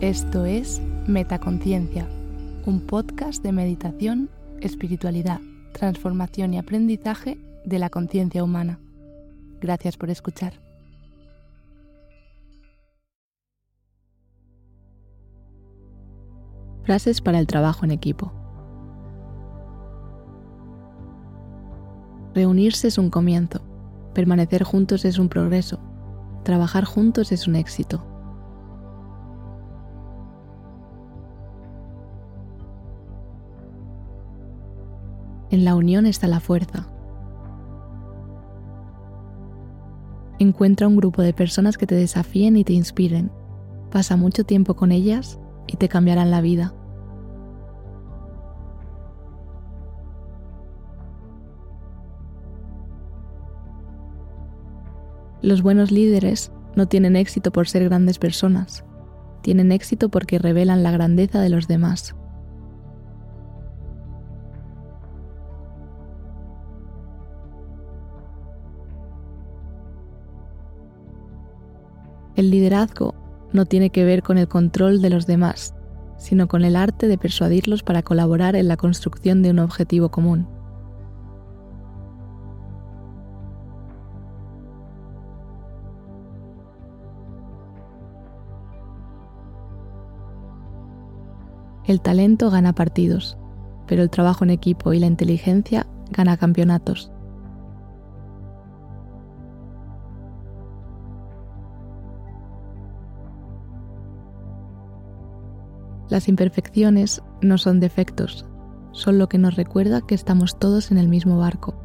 Esto es Metaconciencia, un podcast de meditación, espiritualidad, transformación y aprendizaje de la conciencia humana. Gracias por escuchar. Frases para el trabajo en equipo. Reunirse es un comienzo, permanecer juntos es un progreso, trabajar juntos es un éxito. En la unión está la fuerza. Encuentra un grupo de personas que te desafíen y te inspiren. Pasa mucho tiempo con ellas y te cambiarán la vida. Los buenos líderes no tienen éxito por ser grandes personas, tienen éxito porque revelan la grandeza de los demás. El liderazgo no tiene que ver con el control de los demás, sino con el arte de persuadirlos para colaborar en la construcción de un objetivo común. El talento gana partidos, pero el trabajo en equipo y la inteligencia gana campeonatos. Las imperfecciones no son defectos, son lo que nos recuerda que estamos todos en el mismo barco.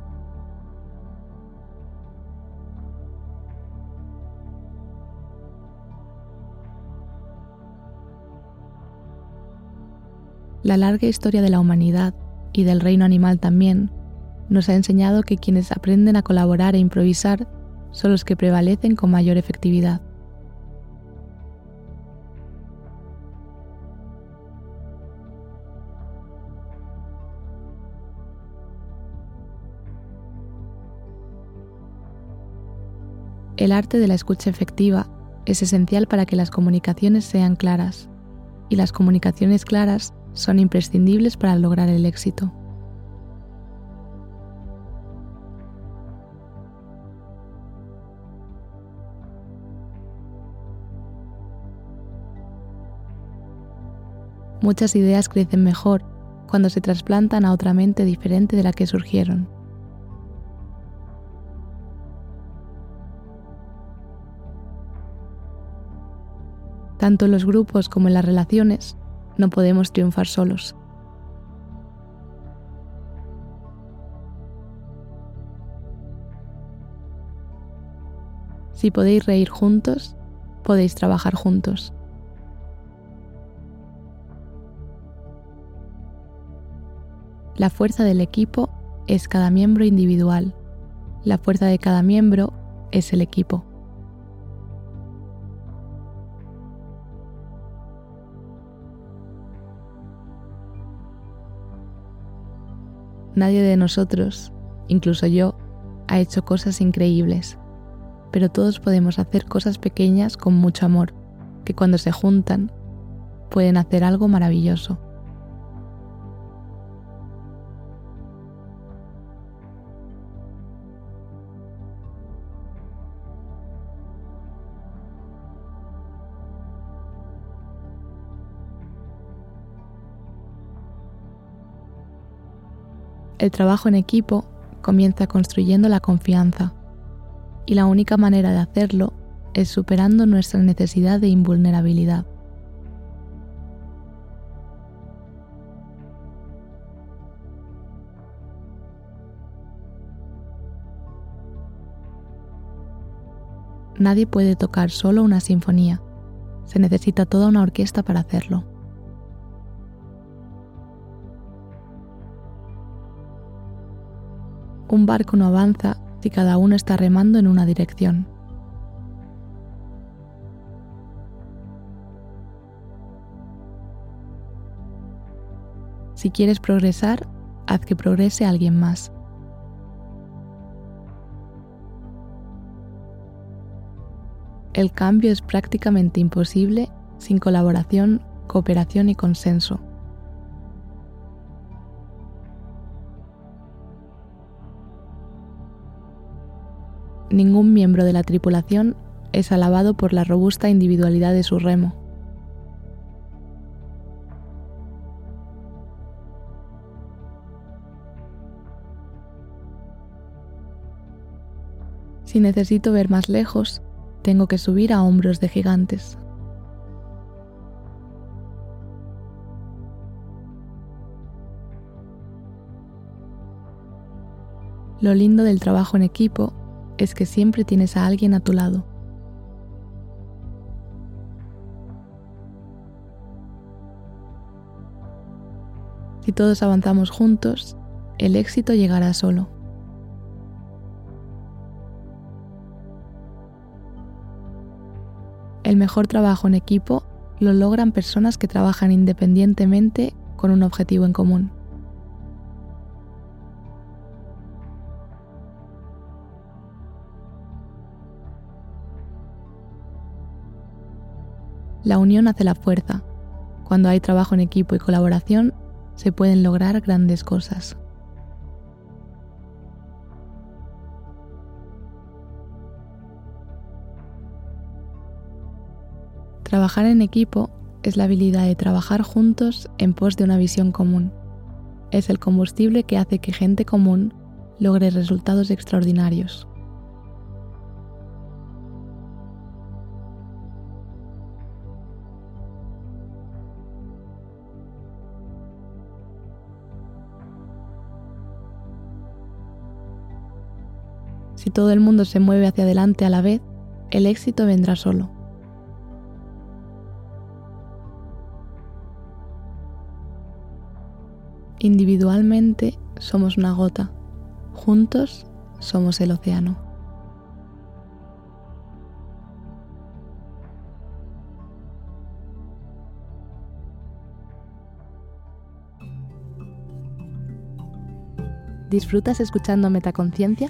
La larga historia de la humanidad y del reino animal también nos ha enseñado que quienes aprenden a colaborar e improvisar son los que prevalecen con mayor efectividad. El arte de la escucha efectiva es esencial para que las comunicaciones sean claras, y las comunicaciones claras son imprescindibles para lograr el éxito. Muchas ideas crecen mejor cuando se trasplantan a otra mente diferente de la que surgieron. Tanto en los grupos como en las relaciones, no podemos triunfar solos. Si podéis reír juntos, podéis trabajar juntos. La fuerza del equipo es cada miembro individual. La fuerza de cada miembro es el equipo. Nadie de nosotros, incluso yo, ha hecho cosas increíbles, pero todos podemos hacer cosas pequeñas con mucho amor, que cuando se juntan pueden hacer algo maravilloso. El trabajo en equipo comienza construyendo la confianza y la única manera de hacerlo es superando nuestra necesidad de invulnerabilidad. Nadie puede tocar solo una sinfonía, se necesita toda una orquesta para hacerlo. Un barco no avanza si cada uno está remando en una dirección. Si quieres progresar, haz que progrese alguien más. El cambio es prácticamente imposible sin colaboración, cooperación y consenso. Ningún miembro de la tripulación es alabado por la robusta individualidad de su remo. Si necesito ver más lejos, tengo que subir a hombros de gigantes. Lo lindo del trabajo en equipo es que siempre tienes a alguien a tu lado. Si todos avanzamos juntos, el éxito llegará solo. El mejor trabajo en equipo lo logran personas que trabajan independientemente con un objetivo en común. La unión hace la fuerza. Cuando hay trabajo en equipo y colaboración, se pueden lograr grandes cosas. Trabajar en equipo es la habilidad de trabajar juntos en pos de una visión común. Es el combustible que hace que gente común logre resultados extraordinarios. Si todo el mundo se mueve hacia adelante a la vez, el éxito vendrá solo. Individualmente somos una gota, juntos somos el océano. ¿Disfrutas escuchando Metaconciencia?